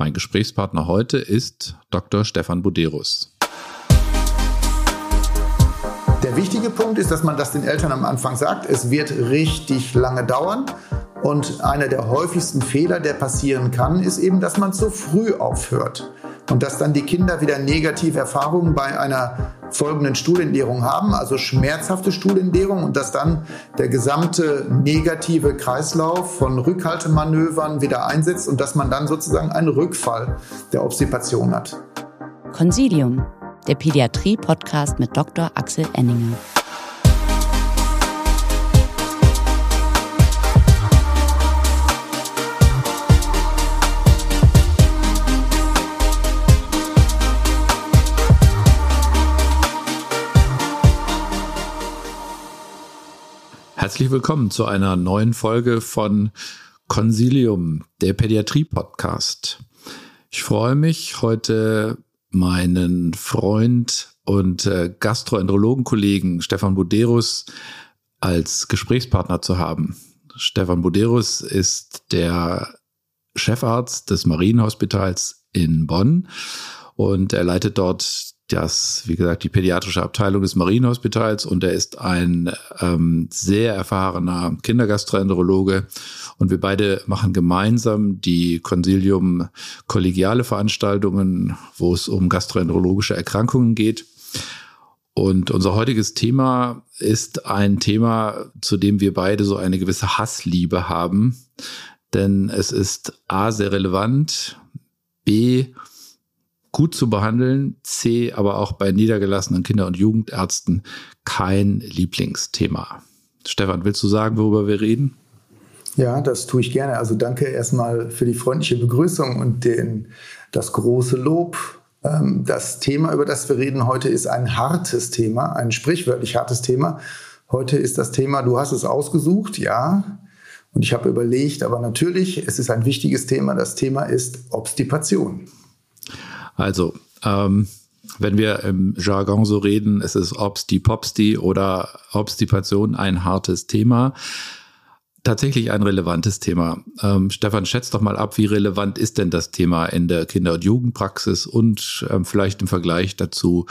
Mein Gesprächspartner heute ist Dr. Stefan Buderus. Der wichtige Punkt ist, dass man das den Eltern am Anfang sagt. Es wird richtig lange dauern. Und einer der häufigsten Fehler, der passieren kann, ist eben, dass man zu früh aufhört. Und dass dann die Kinder wieder negative Erfahrungen bei einer folgenden Stuhlentleerung haben, also schmerzhafte Stuhlentleerung und dass dann der gesamte negative Kreislauf von Rückhaltemanövern wieder einsetzt und dass man dann sozusagen einen Rückfall der Obstipation hat. Consilium, der Pädiatrie-Podcast mit Dr. Axel Enninger. Herzlich willkommen zu einer neuen Folge von Consilium, der Pädiatrie-Podcast. Ich freue mich, heute meinen Freund und äh, Gastroenterologen-Kollegen Stefan Buderus als Gesprächspartner zu haben. Stefan Buderus ist der Chefarzt des Marienhospitals in Bonn und er leitet dort das, wie gesagt, die pädiatrische Abteilung des Marienhospitals und er ist ein ähm, sehr erfahrener Kindergastroenterologe und wir beide machen gemeinsam die Consilium kollegiale Veranstaltungen, wo es um gastroenterologische Erkrankungen geht. Und unser heutiges Thema ist ein Thema, zu dem wir beide so eine gewisse Hassliebe haben, denn es ist A sehr relevant, B gut zu behandeln, C, aber auch bei niedergelassenen Kinder- und Jugendärzten kein Lieblingsthema. Stefan, willst du sagen, worüber wir reden? Ja, das tue ich gerne. Also danke erstmal für die freundliche Begrüßung und den, das große Lob. Ähm, das Thema, über das wir reden heute, ist ein hartes Thema, ein sprichwörtlich hartes Thema. Heute ist das Thema, du hast es ausgesucht, ja. Und ich habe überlegt, aber natürlich, es ist ein wichtiges Thema. Das Thema ist Obstipation. Also, ähm, wenn wir im Jargon so reden, es ist Obsti Popsti oder Obstipation ein hartes Thema. Tatsächlich ein relevantes Thema. Ähm, Stefan, schätzt doch mal ab, wie relevant ist denn das Thema in der Kinder- und Jugendpraxis und ähm, vielleicht im Vergleich dazu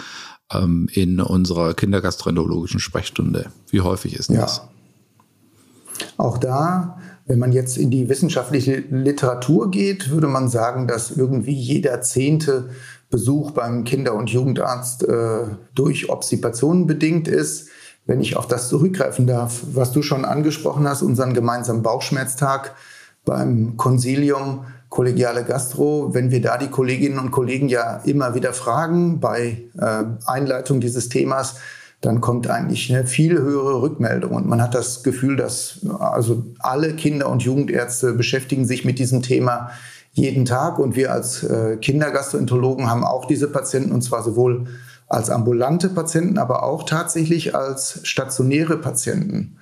ähm, in unserer kindergastroenterologischen Sprechstunde. Wie häufig ist ja. das? Auch da wenn man jetzt in die wissenschaftliche Literatur geht, würde man sagen, dass irgendwie jeder zehnte Besuch beim Kinder- und Jugendarzt äh, durch Obstipationen bedingt ist. Wenn ich auf das zurückgreifen darf, was du schon angesprochen hast, unseren gemeinsamen Bauchschmerztag beim Consilium Kollegiale Gastro, wenn wir da die Kolleginnen und Kollegen ja immer wieder fragen bei äh, Einleitung dieses Themas, dann kommt eigentlich eine viel höhere Rückmeldung. Und man hat das Gefühl, dass also alle Kinder- und Jugendärzte beschäftigen sich mit diesem Thema jeden Tag. Und wir als äh, Kindergastroenterologen haben auch diese Patienten, und zwar sowohl als ambulante Patienten, aber auch tatsächlich als stationäre Patienten.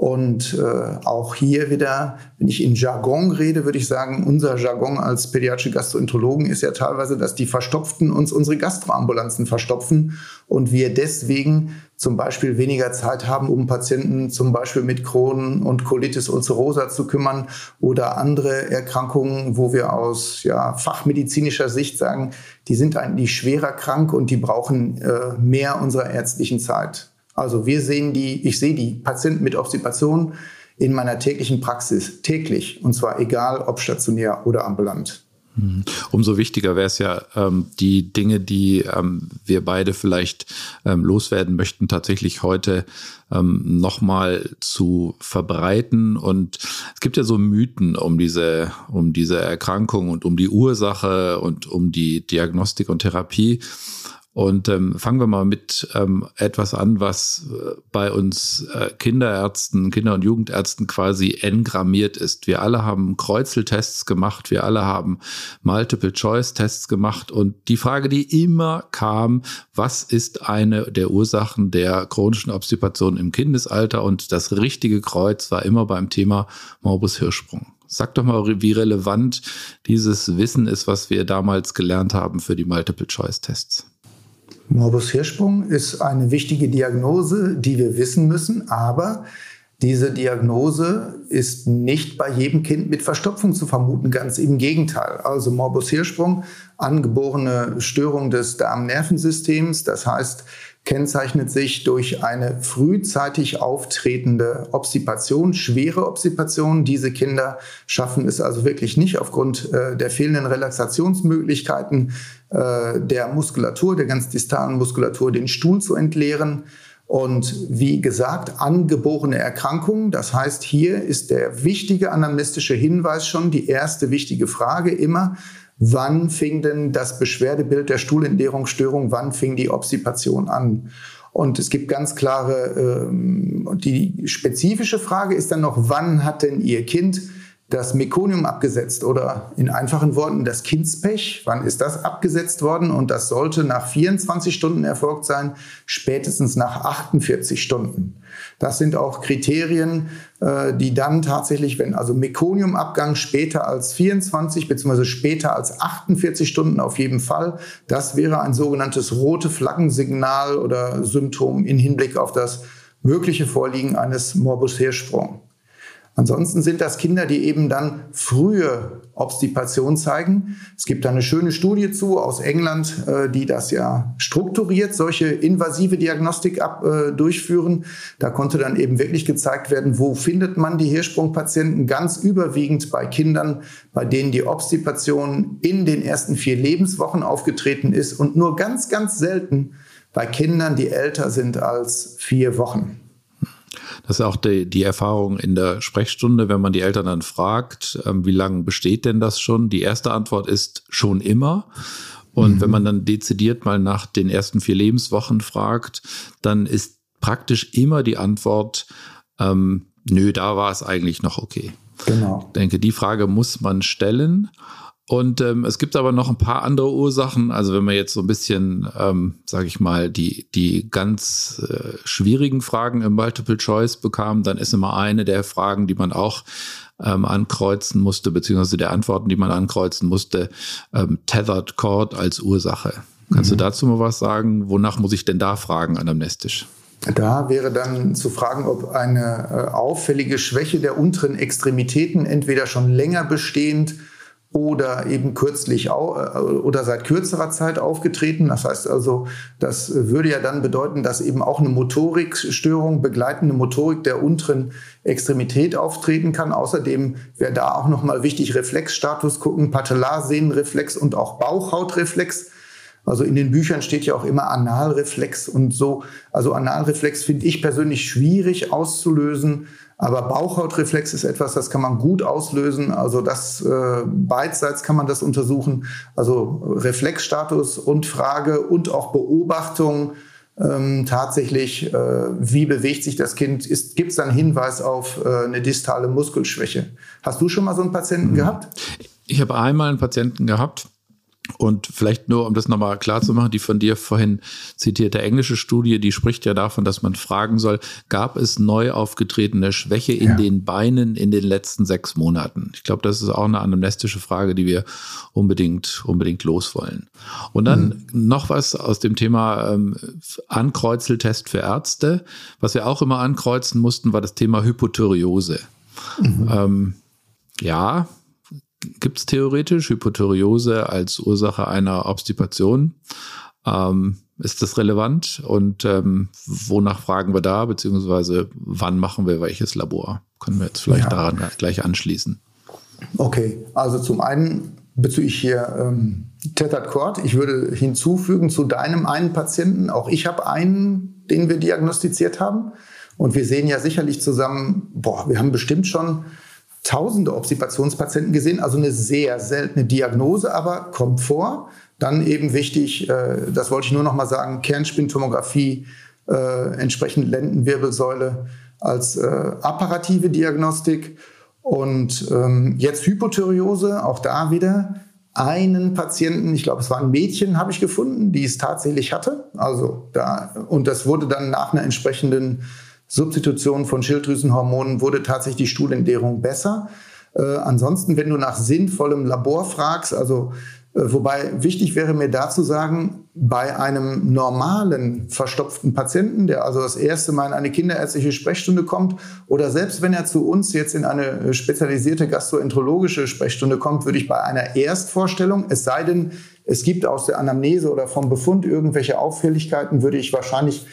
Und äh, auch hier wieder, wenn ich in Jargon rede, würde ich sagen, unser Jargon als pädiatrische Gastroenterologen ist ja teilweise, dass die Verstopften uns unsere Gastroambulanzen verstopfen und wir deswegen zum Beispiel weniger Zeit haben, um Patienten zum Beispiel mit Crohn und Colitis ulcerosa zu kümmern oder andere Erkrankungen, wo wir aus ja, fachmedizinischer Sicht sagen, die sind eigentlich schwerer krank und die brauchen äh, mehr unserer ärztlichen Zeit. Also wir sehen die, ich sehe die Patienten mit Obstipation in meiner täglichen Praxis täglich und zwar egal ob stationär oder ambulant. Mhm. Umso wichtiger wäre es ja, ähm, die Dinge, die ähm, wir beide vielleicht ähm, loswerden möchten, tatsächlich heute nochmal zu verbreiten. Und es gibt ja so Mythen um diese, um diese Erkrankung und um die Ursache und um die Diagnostik und Therapie. Und ähm, fangen wir mal mit ähm, etwas an, was äh, bei uns äh, Kinderärzten, Kinder- und Jugendärzten quasi engrammiert ist. Wir alle haben Kreuzeltests gemacht, wir alle haben Multiple-Choice-Tests gemacht. Und die Frage, die immer kam, was ist eine der Ursachen der chronischen Obstipation im Kindesalter? Und das richtige Kreuz war immer beim Thema Morbus Hirschsprung. Sag doch mal, wie relevant dieses Wissen ist, was wir damals gelernt haben für die Multiple-Choice-Tests. Morbus Hirschsprung ist eine wichtige Diagnose, die wir wissen müssen, aber Diese Diagnose ist nicht bei jedem Kind mit Verstopfung zu vermuten, ganz im Gegenteil. Also Morbus Hirschsprung, angeborene Störung des Darmnervensystems, das heißt, kennzeichnet sich durch eine frühzeitig auftretende Obstipation, schwere Obstipation. Diese Kinder schaffen es also wirklich nicht aufgrund äh, der fehlenden Relaxationsmöglichkeiten äh, der Muskulatur, der ganz distalen Muskulatur, den Stuhl zu entleeren. Und wie gesagt, angeborene Erkrankungen. Das heißt, hier ist der wichtige anamnestische Hinweis schon, die erste wichtige Frage immer, wann fing denn das Beschwerdebild der Stuhlentleerungsstörung, wann fing die Obstipation an? Und es gibt ganz klare, ähm, die spezifische Frage ist dann noch, wann hat denn Ihr Kind das Mekonium abgesetzt oder in einfachen Worten das Kindspech. Wann ist das abgesetzt worden? Und das sollte nach 24 Stunden erfolgt sein, spätestens nach 48 Stunden. Das sind auch Kriterien, äh, die dann tatsächlich, wenn also Mekoniumabgang später als 24 bzw. später als 48 Stunden auf jeden Fall, das wäre ein sogenanntes rote Flaggensignal oder Symptom in Hinblick auf das mögliche Vorliegen eines Morbus Hirschsprung. Ansonsten sind das Kinder, die eben dann frühe Obstipation zeigen. Es gibt da eine schöne Studie zu aus England, äh, die das ja strukturiert, solche invasive Diagnostik ab, äh, durchführen. Da konnte dann eben wirklich gezeigt werden, wo findet man die Hirschsprungpatienten ganz überwiegend bei Kindern, bei denen die Obstipation in den ersten vier Lebenswochen aufgetreten ist und nur ganz, ganz selten bei Kindern, die älter sind als vier Wochen. Das ist auch die, die Erfahrung in der Sprechstunde, wenn man die Eltern dann fragt, ähm, wie lange besteht denn das schon? Die erste Antwort ist schon immer. Und mhm. wenn man dann dezidiert mal nach den ersten vier Lebenswochen fragt, dann ist praktisch immer die Antwort, ähm, nö, da war es eigentlich noch okay. Genau. Ich denke, die Frage muss man stellen. Und ähm, es gibt aber noch ein paar andere Ursachen. Also wenn man jetzt so ein bisschen, ähm, sage ich mal, die, die ganz äh, schwierigen Fragen im Multiple Choice bekam, dann ist immer eine der Fragen, die man auch ähm, ankreuzen musste, beziehungsweise der Antworten, die man ankreuzen musste, ähm, Tethered Cord als Ursache. Kannst mhm. du dazu mal was sagen? Wonach muss ich denn da fragen anamnestisch? Da wäre dann zu fragen, ob eine äh, auffällige Schwäche der unteren Extremitäten entweder schon länger bestehend oder eben kürzlich äh, oder seit kürzerer Zeit aufgetreten. Das heißt also, das würde ja dann bedeuten, dass eben auch eine Motorikstörung, begleitende Motorik der unteren Extremität auftreten kann. Außerdem wäre da auch nochmal wichtig Reflexstatus gucken, Patellarsehnenreflex und auch Bauchhautreflex. Also in den Büchern steht ja auch immer Analreflex und so. Also Analreflex finde ich persönlich schwierig auszulösen. Aber Bauchhautreflex ist etwas, das kann man gut auslösen. Also das äh, beidseits kann man das untersuchen. Also Reflexstatus und Frage und auch Beobachtung ähm, tatsächlich, äh, wie bewegt sich das Kind? Gibt es dann Hinweis auf äh, eine distale Muskelschwäche? Hast du schon mal so einen Patienten mhm. gehabt? Ich habe einmal einen Patienten gehabt, und vielleicht nur, um das nochmal klar zu machen, die von dir vorhin zitierte englische Studie, die spricht ja davon, dass man fragen soll, gab es neu aufgetretene Schwäche in ja. den Beinen in den letzten sechs Monaten? Ich glaube, das ist auch eine anamnestische Frage, die wir unbedingt, unbedingt loswollen. Und dann mhm. noch was aus dem Thema ähm, Ankreuzeltest für Ärzte. Was wir auch immer ankreuzen mussten, war das Thema Hypothyreose. Mhm. Ähm, ja, gibt es theoretisch Hypotheriose als Ursache einer Obstipation. Ähm, ist das relevant und ähm, wonach fragen wir da, beziehungsweise wann machen wir welches Labor? Können wir jetzt vielleicht ja. daran gleich anschließen. Okay, also zum einen bezüglich hier ähm, Tethered Cord. Ich würde hinzufügen zu deinem einen Patienten, auch ich habe einen, den wir diagnostiziert haben. Und wir sehen ja sicherlich zusammen, boah, wir haben bestimmt schon tausende Obstipationspatienten gesehen, also eine sehr seltene Diagnose, aber kommt vor. Dann eben wichtig, äh, das wollte ich nur noch mal sagen, Kernspintomographie, äh, entsprechend Lendenwirbelsäule als äh, apparative Diagnostik. Und ähm, jetzt Hypothyreose, auch da wieder einen Patienten, ich glaube, es war ein Mädchen, habe ich gefunden, die es tatsächlich hatte. Also da, und das wurde dann nach einer entsprechenden Substitution von Schilddrüsenhormonen wurde tatsächlich die Stuhlentleerung besser. Äh, ansonsten, wenn du nach sinnvollem Labor fragst, also Äh, wobei wichtig wäre mir da zu sagen, bei einem normalen verstopften Patienten, der also das erste Mal in eine kinderärztliche Sprechstunde kommt oder selbst wenn er zu uns jetzt in eine spezialisierte gastroenterologische Sprechstunde kommt, würde ich bei einer Erstvorstellung, es sei denn, es gibt aus der Anamnese oder vom Befund irgendwelche Auffälligkeiten, würde ich wahrscheinlich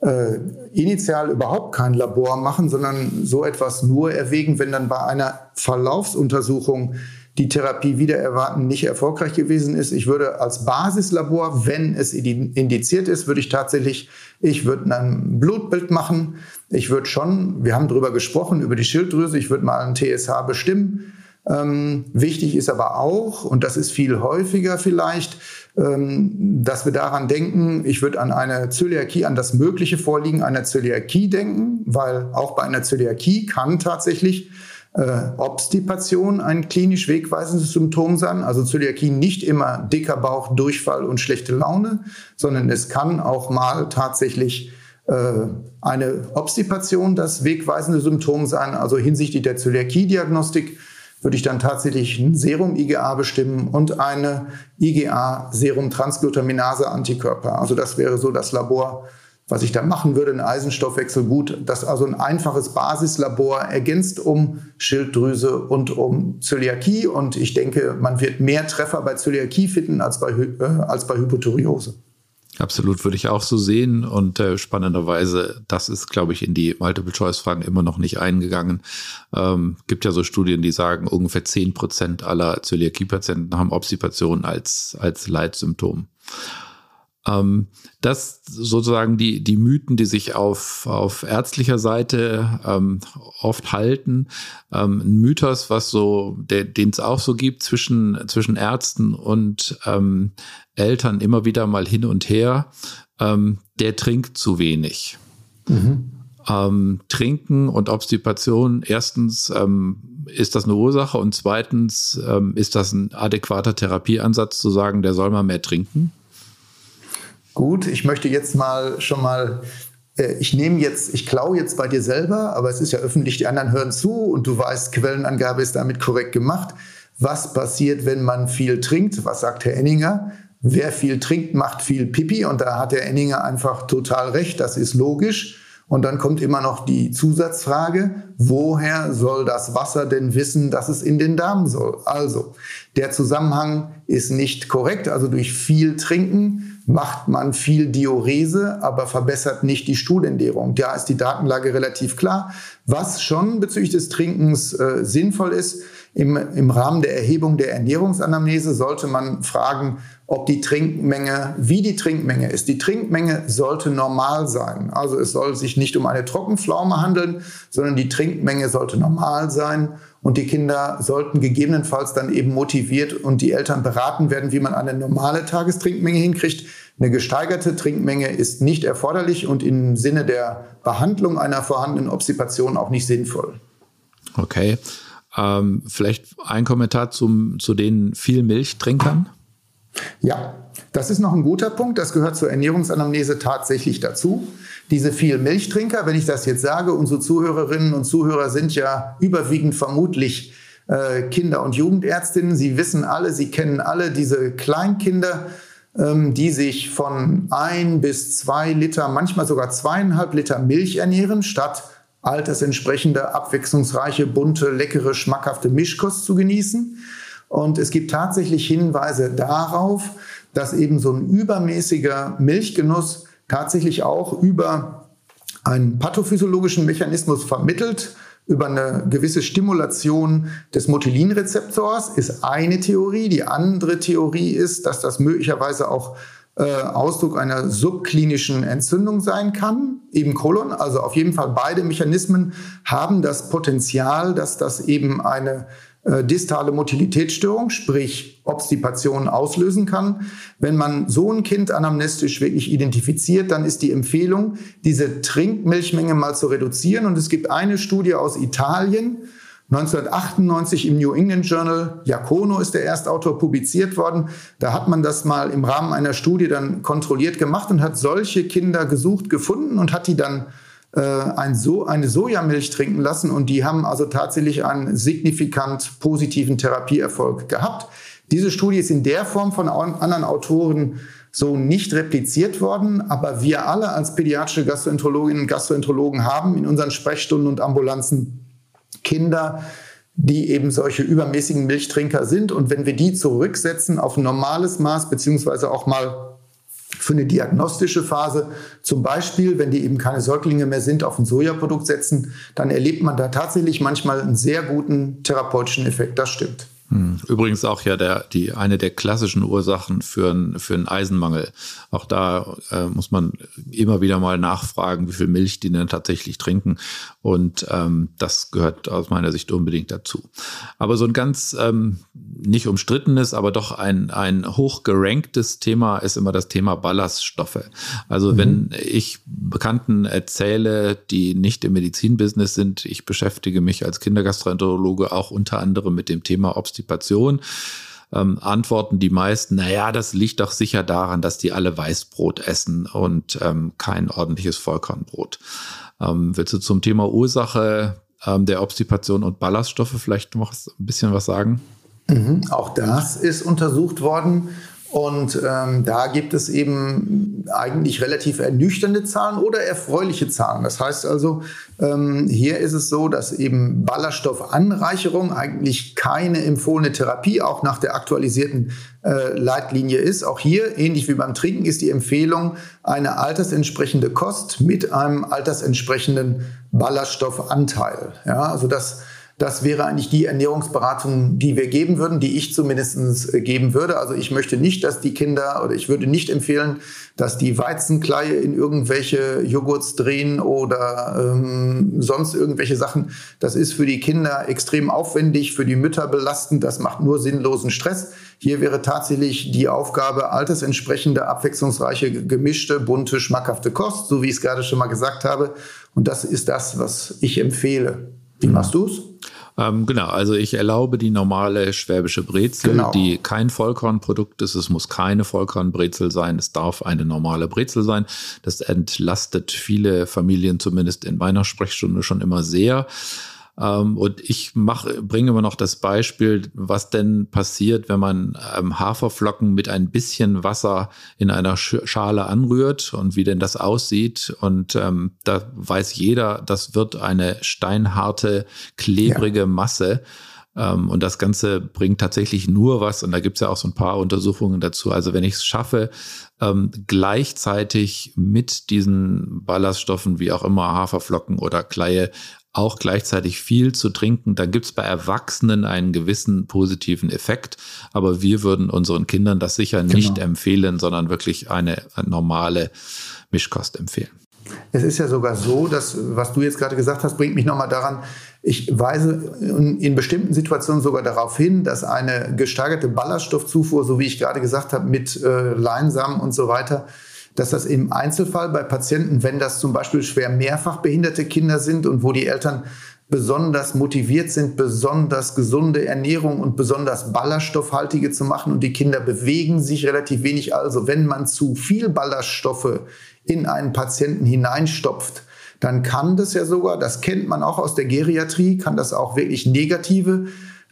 äh, initial überhaupt kein Labor machen, sondern so etwas nur erwägen, wenn dann bei einer Verlaufsuntersuchung die Therapie wieder erwarten nicht erfolgreich gewesen ist. Ich würde als Basislabor, wenn es indiziert ist, würde ich tatsächlich, ich würde ein Blutbild machen. Ich würde schon, wir haben darüber gesprochen, über die Schilddrüse, ich würde mal ein TSH bestimmen. Ähm, wichtig ist aber auch, und das ist viel häufiger vielleicht, dass wir daran denken, ich würde an eine Zöliakie, an das mögliche Vorliegen einer Zöliakie denken, weil auch bei einer Zöliakie kann tatsächlich äh, Obstipation ein klinisch wegweisendes Symptom sein. Also Zöliakie nicht immer dicker Bauch, Durchfall und schlechte Laune, sondern es kann auch mal tatsächlich äh, eine Obstipation das wegweisende Symptom sein. Also hinsichtlich der Zöliakie-Diagnostik würde ich dann tatsächlich ein Serum-IgA bestimmen und eine IgA-Serum-Transglutaminase-Antikörper. Also das wäre so das Labor, was ich da machen würde, ein Eisenstoffwechsel gut, das also ein einfaches Basislabor ergänzt um Schilddrüse und um Zöliakie. Und ich denke, man wird mehr Treffer bei Zöliakie finden als bei, äh, als bei Hypothyreose. Absolut, würde ich auch so sehen. Und äh, spannenderweise, das ist, glaube ich, in die Multiple-Choice-Fragen immer noch nicht eingegangen. Ähm, gibt ja so Studien, die sagen, ungefähr 10 Prozent aller Zöliakie-Patienten haben Obstipation als, als Leitsymptom. Ähm, das sozusagen die, die Mythen, die sich auf, auf ärztlicher Seite ähm, oft halten. Ähm, ein Mythos, was so, den es auch so gibt zwischen, zwischen Ärzten und ähm, Eltern immer wieder mal hin und her, ähm, der trinkt zu wenig. Mhm. Ähm, Trinken und Obstipation, erstens ähm, ist das eine Ursache und zweitens ähm, ist das ein adäquater Therapieansatz zu sagen, der soll mal mehr trinken? Gut, ich möchte jetzt mal schon mal äh, ich nehme jetzt, ich klaue jetzt bei dir selber, aber es ist ja öffentlich, die anderen hören zu und du weißt, Quellenangabe ist damit korrekt gemacht. Was passiert, wenn man viel trinkt? Was sagt Herr Enninger? Wer viel trinkt, macht viel Pipi und da hat Herr Enninger einfach total recht, das ist logisch. Und dann kommt immer noch die Zusatzfrage, woher soll das Wasser denn wissen, dass es in den Darm soll? Also, der Zusammenhang ist nicht korrekt. Also durch viel Trinken macht man viel Diurese, aber verbessert nicht die Stuhlentleerung. Da ist die Datenlage relativ klar. Was schon bezüglich des Trinkens äh, sinnvoll ist, im, im Rahmen der Erhebung der Ernährungsanamnese sollte man fragen, ob die Trinkmenge, wie die Trinkmenge ist. Die Trinkmenge sollte normal sein. Also es soll sich nicht um eine Trockenpflaume handeln, sondern die Trinkmenge sollte normal sein. Und die Kinder sollten gegebenenfalls dann eben motiviert und die Eltern beraten werden, wie man eine normale Tagestrinkmenge hinkriegt. Eine gesteigerte Trinkmenge ist nicht erforderlich und im Sinne der Behandlung einer vorhandenen Obstipation auch nicht sinnvoll. Okay. Ähm, vielleicht ein Kommentar zum, zu den viel Milchtrinkern? Ja, das ist noch ein guter Punkt. Das gehört zur Ernährungsanamnese tatsächlich dazu. Diese vielen Milchtrinker, wenn ich das jetzt sage, unsere Zuhörerinnen und Zuhörer sind ja überwiegend vermutlich äh, Kinder- und Jugendärztinnen. Sie wissen alle, sie kennen alle diese Kleinkinder, ähm, die sich von ein bis zwei Liter, manchmal sogar zweieinhalb Liter Milch ernähren, statt altersentsprechende, abwechslungsreiche, bunte, leckere, schmackhafte Mischkost zu genießen. Und es gibt tatsächlich Hinweise darauf, dass eben so ein übermäßiger Milchgenuss tatsächlich auch über einen pathophysiologischen Mechanismus vermittelt, über eine gewisse Stimulation des Motilinrezeptors, ist eine Theorie. Die andere Theorie ist, dass das möglicherweise auch äh, Ausdruck einer subklinischen Entzündung sein kann, eben Kolon. Also auf jeden Fall beide Mechanismen haben das Potenzial, dass das eben eine äh, distale Motilitätsstörung, sprich Obstipation auslösen kann. Wenn man so ein Kind anamnestisch wirklich identifiziert, dann ist die Empfehlung, diese Trinkmilchmenge mal zu reduzieren. Und es gibt eine Studie aus Italien, 1998 im New England Journal, Jacono ist der Erstautor, publiziert worden. Da hat man das mal im Rahmen einer Studie dann kontrolliert gemacht und hat solche Kinder gesucht, gefunden und hat die dann äh, ein so eine Sojamilch trinken lassen und die haben also tatsächlich einen signifikant positiven Therapieerfolg gehabt. Diese Studie ist in der Form von anderen Autoren so nicht repliziert worden, aber wir alle als pädiatrische Gastroenterologinnen und Gastroenterologen haben in unseren Sprechstunden und Ambulanzen Kinder, die eben solche übermäßigen Milchtrinker sind. Und wenn wir die zurücksetzen auf ein normales Maß, beziehungsweise auch mal für eine diagnostische Phase, zum Beispiel, wenn die eben keine Säuglinge mehr sind, auf ein Sojaprodukt setzen, dann erlebt man da tatsächlich manchmal einen sehr guten therapeutischen Effekt. Das stimmt. Übrigens auch ja der, die, eine der klassischen Ursachen für, ein, für einen Eisenmangel. Auch da äh, muss man immer wieder mal nachfragen, wie viel Milch die denn tatsächlich trinken. Und ähm, das gehört aus meiner Sicht unbedingt dazu. Aber so ein ganz ähm, nicht umstrittenes, aber doch ein, ein hochgeranktes Thema ist immer das Thema Ballaststoffe. Also mhm. wenn ich Bekannten erzähle, die nicht im Medizinbusiness sind, ich beschäftige mich als Kindergastroenterologe auch unter anderem mit dem Thema Obst Konstipation, ähm, antworten die meisten, naja, das liegt doch sicher daran, dass die alle Weißbrot essen und ähm, kein ordentliches Vollkornbrot. Ähm, willst du zum Thema Ursache ähm, der Obstipation und Ballaststoffe vielleicht noch ein bisschen was sagen? Mhm, auch das ist untersucht worden und ähm, da gibt es eben eigentlich relativ ernüchternde Zahlen oder erfreuliche Zahlen. Das heißt also, ähm, hier ist es so, dass eben Ballaststoffanreicherung eigentlich keine empfohlene Therapie auch nach der aktualisierten äh, Leitlinie ist. Auch hier, ähnlich wie beim Trinken, ist die Empfehlung eine altersentsprechende Kost mit einem altersentsprechenden Ballaststoffanteil. Ja, also das das wäre eigentlich die Ernährungsberatung, die wir geben würden, die ich zumindest äh, geben würde. Also ich möchte nicht, dass die Kinder oder ich würde nicht empfehlen, dass die Weizenkleie in irgendwelche Joghurts drehen oder ähm, sonst irgendwelche Sachen. Das ist für die Kinder extrem aufwendig, für die Mütter belastend. Das macht nur sinnlosen Stress. Hier wäre tatsächlich die Aufgabe, altersentsprechende, abwechslungsreiche, gemischte, bunte, schmackhafte Kost, so wie ich es gerade schon mal gesagt habe. Und das ist das, was ich empfehle. Wie machst du es? Ähm, genau, also ich erlaube die normale schwäbische Brezel, genau. die kein Vollkornprodukt ist. Es muss keine Vollkornbrezel sein. Es darf eine normale Brezel sein. Das entlastet viele Familien zumindest in meiner Sprechstunde schon immer sehr. Ähm, und ich mache, bringe immer noch das Beispiel, was denn passiert, wenn man ähm, Haferflocken mit ein bisschen Wasser in einer Schale anrührt und wie denn das aussieht. Und ähm, da weiß jeder, das wird eine steinharte, klebrige ja. Masse. Ähm, und das Ganze bringt tatsächlich nur was, und da gibt es ja auch so ein paar Untersuchungen dazu. Also wenn ich es schaffe, ähm, gleichzeitig mit diesen Ballaststoffen, wie auch immer Haferflocken oder Kleie, auch gleichzeitig viel zu trinken, dann gibt es bei Erwachsenen einen gewissen positiven Effekt. Aber wir würden unseren Kindern das sicher genau. nicht empfehlen, sondern wirklich eine, normale Mischkost empfehlen. Es ist ja sogar so, dass, was du jetzt gerade gesagt hast, bringt mich nochmal daran, ich weise in bestimmten Situationen sogar darauf hin, dass eine gesteigerte Ballaststoffzufuhr, so wie ich gerade gesagt habe, mit äh, Leinsamen und so weiter, dass das im Einzelfall bei Patienten, wenn das zum Beispiel schwer mehrfach behinderte Kinder sind und wo die Eltern besonders motiviert sind, besonders gesunde Ernährung und besonders ballaststoffhaltige zu machen und die Kinder bewegen sich relativ wenig. Also wenn man zu viel Ballaststoffe in einen Patienten hineinstopft, dann kann das ja sogar, das kennt man auch aus der Geriatrie, kann das auch wirklich negative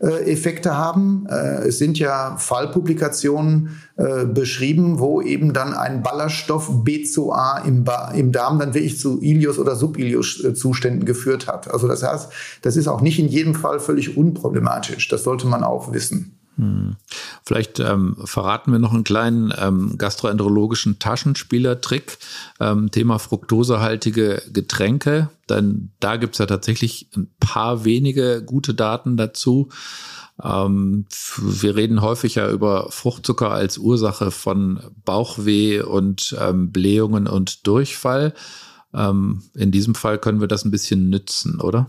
Effekte haben. Äh, es sind ja Fallpublikationen äh, beschrieben, wo eben dann ein Ballaststoff B2A im, im Darm dann wirklich zu Ilios- oder Subilios-Zuständen geführt hat. Also das heißt, das ist auch nicht in jedem Fall völlig unproblematisch. Das sollte man auch wissen. Vielleicht ähm, verraten wir noch einen kleinen ähm, gastroenterologischen Taschenspielertrick. Ähm, Thema fruktosehaltige Getränke. Denn da gibt's ja tatsächlich ein paar wenige gute Daten dazu. Ähm, wir reden häufig ja über Fruchtzucker als Ursache von Bauchweh und ähm, Blähungen und Durchfall. Ähm, in diesem Fall können wir das ein bisschen nützen, oder?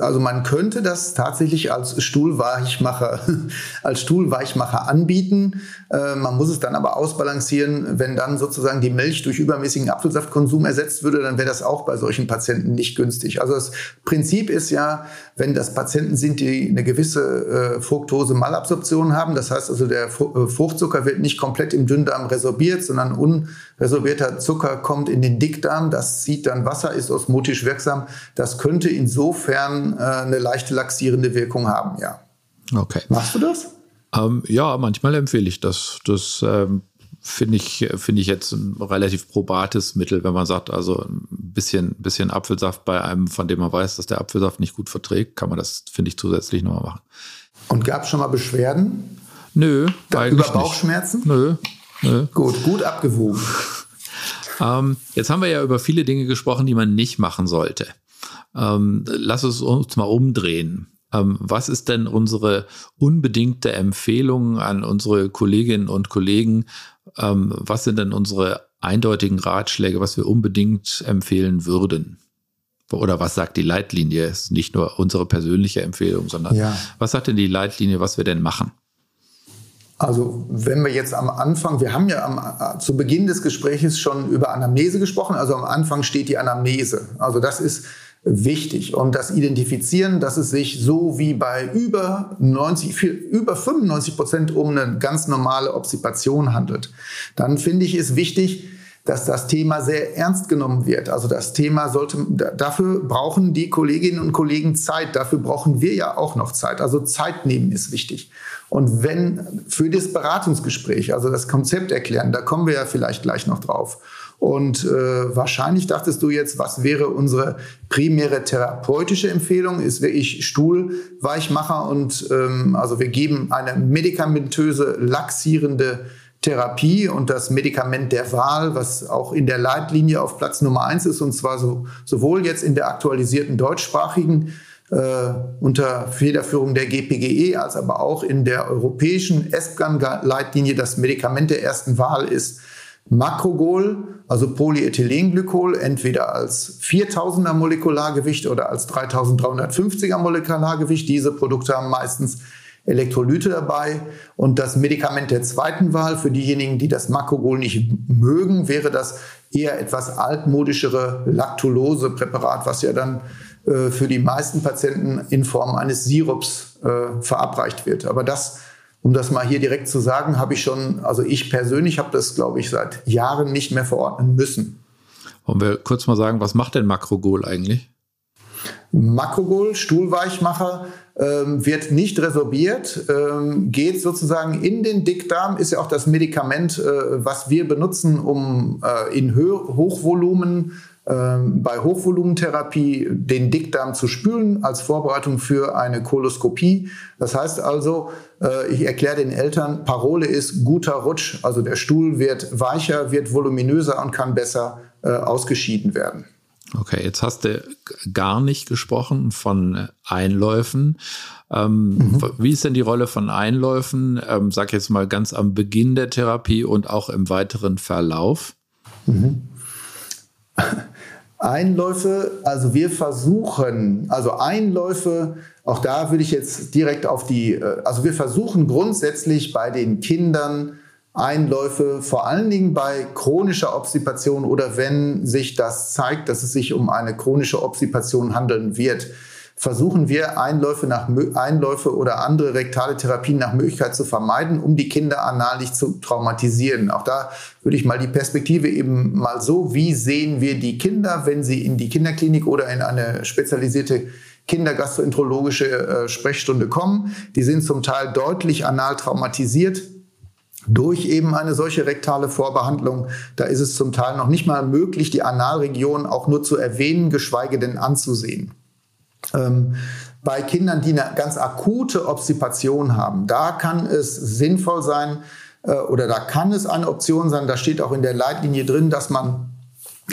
Also man könnte das tatsächlich als Stuhlweichmacher, als Stuhlweichmacher anbieten. Äh, man muss es dann aber ausbalancieren. Wenn dann sozusagen die Milch durch übermäßigen Apfelsaftkonsum ersetzt würde, dann wäre das auch bei solchen Patienten nicht günstig. Also das Prinzip ist ja, wenn das Patienten sind, die eine gewisse äh, Fructose-Malabsorption haben, das heißt also der äh, Fruchtzucker wird nicht komplett im Dünndarm resorbiert, sondern unresorbierter Zucker kommt in den Dickdarm, das zieht dann Wasser, ist osmotisch wirksam. Das könnte insofern äh, eine leichte laxierende Wirkung haben, ja. Okay. Machst du das? Ähm, ja, manchmal empfehle ich das. Das ähm, finde ich, finde ich jetzt ein relativ probates Mittel, wenn man sagt, also ein bisschen, bisschen Apfelsaft bei einem, von dem man weiß, dass der Apfelsaft nicht gut verträgt, kann man das, finde ich, zusätzlich nochmal machen. Und gab es schon mal Beschwerden? Nö, da, Über Bauchschmerzen? Nicht. Nö, Gut, gut abgewogen. ähm, jetzt haben wir ja über viele Dinge gesprochen, die man nicht machen sollte. Ähm, lass es uns mal umdrehen. Ähm, was ist denn unsere unbedingte Empfehlung an unsere Kolleginnen und Kollegen? Ähm, was sind denn unsere eindeutigen Ratschläge, was wir unbedingt empfehlen würden? Oder was sagt die Leitlinie? Ist nicht nur unsere persönliche Empfehlung, sondern ja. was sagt denn die Leitlinie, was wir denn machen? Also wenn wir jetzt am Anfang, wir haben ja am, zu Beginn des Gesprächs schon über Anamnese gesprochen, also am Anfang steht die Anamnese. Also das ist wichtig. Und das Identifizieren, dass es sich so wie bei über 90, über 95 Prozent um eine ganz normale Obstipation handelt, dann finde ich es wichtig, dass das Thema sehr ernst genommen wird. Also das Thema sollte, dafür brauchen die Kolleginnen und Kollegen Zeit. Dafür brauchen wir ja auch noch Zeit. Also Zeit nehmen ist wichtig. Und wenn für das Beratungsgespräch, also das Konzept erklären, da kommen wir ja vielleicht gleich noch drauf. Und äh, wahrscheinlich dachtest du jetzt, was wäre unsere primäre therapeutische Empfehlung? Ist wirklich Stuhlweichmacher und ähm, also wir geben eine medikamentöse laxierende Therapie und das Medikament der Wahl, was auch in der Leitlinie auf Platz Nummer eins ist, und zwar so, sowohl jetzt in der aktualisierten deutschsprachigen äh, unter Federführung der GPGE, als aber auch in der europäischen ESPGAN-Leitlinie das Medikament der ersten Wahl ist Makrogol, also Polyethylenglykol, entweder als 4000er Molekulargewicht oder als 3350er Molekulargewicht. Diese Produkte haben meistens Elektrolyte dabei. Und das Medikament der zweiten Wahl, für diejenigen, die das Makrogol nicht mögen, wäre das eher etwas altmodischere Lactulose-Präparat, was ja dann äh, für die meisten Patienten in Form eines Sirups äh, verabreicht wird. Aber das um das mal hier direkt zu sagen, habe ich schon, also ich persönlich habe das, glaube ich, seit Jahren nicht mehr verordnen müssen. Wollen wir kurz mal sagen, was macht denn Makrogol eigentlich? Makrogol, Stuhlweichmacher, ähm, wird nicht resorbiert, ähm, geht sozusagen in den Dickdarm, ist ja auch das Medikament, äh, was wir benutzen, um äh, in Hö Hochvolumen ähm, bei Hochvolumentherapie den Dickdarm zu spülen als Vorbereitung für eine Koloskopie. Das heißt also, äh, ich erkläre den Eltern, Parole ist guter Rutsch, also der Stuhl wird weicher, wird voluminöser und kann besser äh, ausgeschieden werden. Okay, jetzt hast du gar nicht gesprochen von Einläufen. Ähm, mhm. Wie ist denn die Rolle von Einläufen, ähm, sag jetzt mal ganz am Beginn der Therapie und auch im weiteren Verlauf? Mhm. Einläufe, also wir versuchen, also Einläufe, auch da würde ich jetzt direkt auf die, äh, also wir versuchen grundsätzlich bei den Kindern Einläufe, vor allen Dingen bei chronischer Obstipation oder wenn sich das zeigt, dass es sich um eine chronische Obstipation handeln wird, versuchen wir Einläufe, nach, Einläufe oder andere rektale Therapien nach Möglichkeit zu vermeiden, um die Kinder anal nicht zu traumatisieren. Auch da würde ich mal die Perspektive eben mal so, wie sehen wir die Kinder, wenn sie in die Kinderklinik oder in eine spezialisierte kindergastroenterologische äh, Sprechstunde kommen. Die sind zum Teil deutlich anal traumatisiert durch eben eine solche rektale Vorbehandlung. Da ist es zum Teil noch nicht mal möglich, die Analregion auch nur zu erwähnen, geschweige denn anzusehen. Ähm, bei Kindern, die eine ganz akute Obstipation haben, da kann es sinnvoll sein äh, oder da kann es eine Option sein, da steht auch in der Leitlinie drin, dass man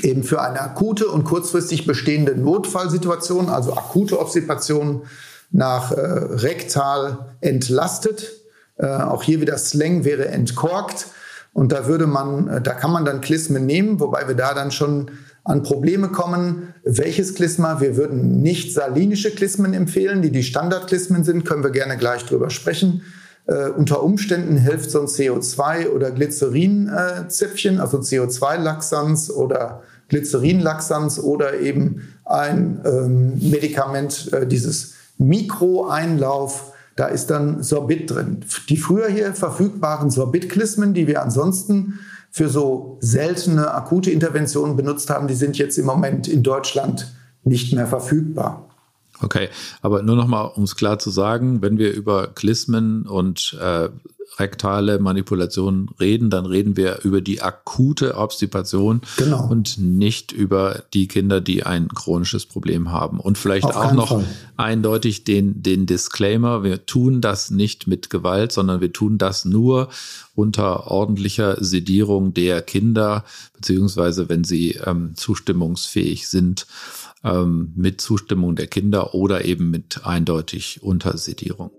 eben für eine akute und kurzfristig bestehende Notfallsituation, also akute Obstipation nach äh, rektal entlastet. Äh, auch hier wieder Slang wäre entkorkt. Und da würde man, äh, da kann man dann Klismen nehmen, wobei wir da dann schon an Probleme kommen. Welches Klisma? Wir würden nicht salinische Klismen empfehlen, die die Standardklismen sind, können wir gerne gleich drüber sprechen. Äh, unter Umständen hilft so ein CO2 oder Glycerinzäpfchen, äh, also CO2-Laxanz oder Glycerinlaxanz oder eben ein ähm, Medikament, äh, dieses Mikroeinlauf. Da ist dann Sorbit drin. Die früher hier verfügbaren Sorbit-Klismen, die wir ansonsten für so seltene akute Interventionen benutzt haben, die sind jetzt im Moment in Deutschland nicht mehr verfügbar. Okay, aber nur noch mal, um es klar zu sagen, wenn wir über Klismen und äh, rektale Manipulation reden, dann reden wir über die akute Obstipation genau. und nicht über die Kinder, die ein chronisches Problem haben. Und vielleicht Auf auch noch Fall. eindeutig den, den Disclaimer, wir tun das nicht mit Gewalt, sondern wir tun das nur unter ordentlicher Sedierung der Kinder, beziehungsweise wenn sie ähm, zustimmungsfähig sind ähm, mit Zustimmung der Kinder oder eben mit eindeutig Untersedierung.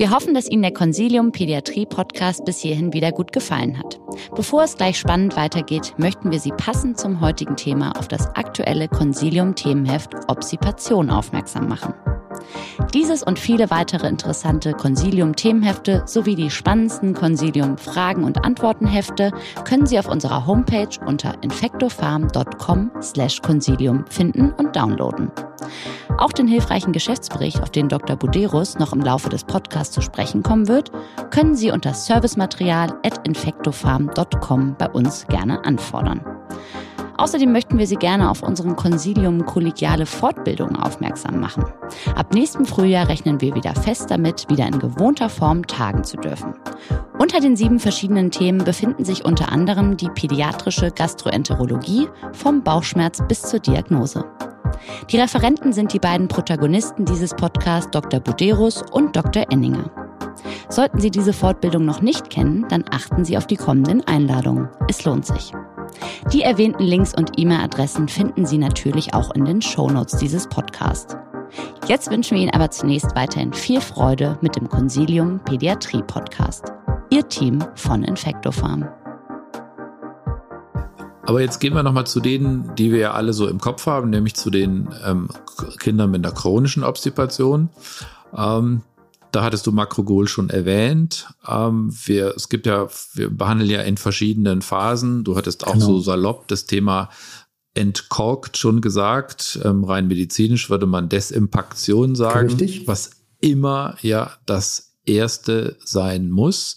Wir hoffen, dass Ihnen der Consilium Pädiatrie Podcast bis hierhin wieder gut gefallen hat. Bevor es gleich spannend weitergeht, möchten wir Sie passend zum heutigen Thema auf das aktuelle Consilium Themenheft Obsipation aufmerksam machen. Dieses und viele weitere interessante Consilium-Themenhefte sowie die spannendsten Consilium-Fragen- und Antwortenhefte können Sie auf unserer Homepage unter infectofarm.com/consilium finden und downloaden. Auch den hilfreichen Geschäftsbericht, auf den Dr. Buderus noch im Laufe des Podcasts zu sprechen kommen wird, können Sie unter servicematerial@infectofarm.com bei uns gerne anfordern. Außerdem möchten wir Sie gerne auf unseren Consilium kollegiale Fortbildungen aufmerksam machen. Ab nächstem Frühjahr rechnen wir wieder fest damit, wieder in gewohnter Form tagen zu dürfen. Unter den sieben verschiedenen Themen befinden sich unter anderem die pädiatrische Gastroenterologie vom Bauchschmerz bis zur Diagnose. Die Referenten sind die beiden Protagonisten dieses Podcasts Dr. Buderus und Dr. Enninger. Sollten Sie diese Fortbildung noch nicht kennen, dann achten Sie auf die kommenden Einladungen. Es lohnt sich. Die erwähnten Links und E-Mail-Adressen finden Sie natürlich auch in den Shownotes dieses Podcasts. Jetzt wünschen wir Ihnen aber zunächst weiterhin viel Freude mit dem Consilium Pädiatrie Podcast. Ihr Team von Infectofarm. Aber jetzt gehen wir nochmal zu denen, die wir ja alle so im Kopf haben, nämlich zu den ähm, Kindern mit einer chronischen Obstipation. Ähm, da hattest du Makrogol schon erwähnt. Ähm, wir, es gibt ja, wir behandeln ja in verschiedenen Phasen. Du hattest auch genau. so salopp das Thema entkorkt schon gesagt. Ähm, rein medizinisch würde man Desimpaktion sagen. Richtig. Was immer ja das erste sein muss.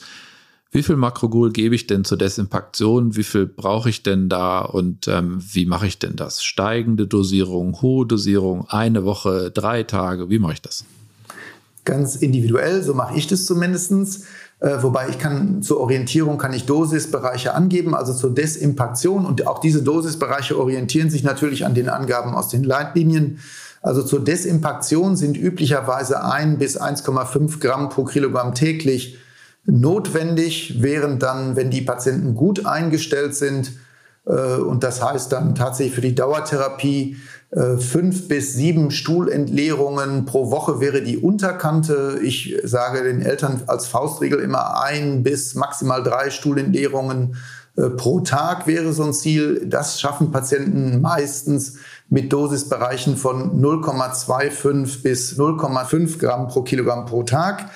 Wie viel Makrogol gebe ich denn zur Desimpaktion? Wie viel brauche ich denn da? Und ähm, wie mache ich denn das? Steigende Dosierung, hohe Dosierung, eine Woche, drei Tage, wie mache ich das? Ganz individuell, so mache ich das zumindestens. Äh, wobei ich kann zur Orientierung kann ich Dosisbereiche angeben, also zur Desimpaktion und auch diese Dosisbereiche orientieren sich natürlich an den Angaben aus den Leitlinien. Also zur Desimpaktion sind üblicherweise 1 bis 1,5 Gramm pro Kilogramm täglich notwendig, während dann, wenn die Patienten gut eingestellt sind, äh, und das heißt dann tatsächlich für die Dauertherapie fünf bis sieben Stuhlentleerungen pro Woche wäre die Unterkante. Ich sage den Eltern als Faustregel immer ein bis maximal drei Stuhlentleerungen äh, pro Tag wäre so ein Ziel. Das schaffen Patienten meistens mit Dosisbereichen von 0,25 bis 0,5 Gramm pro Kilogramm pro Tag.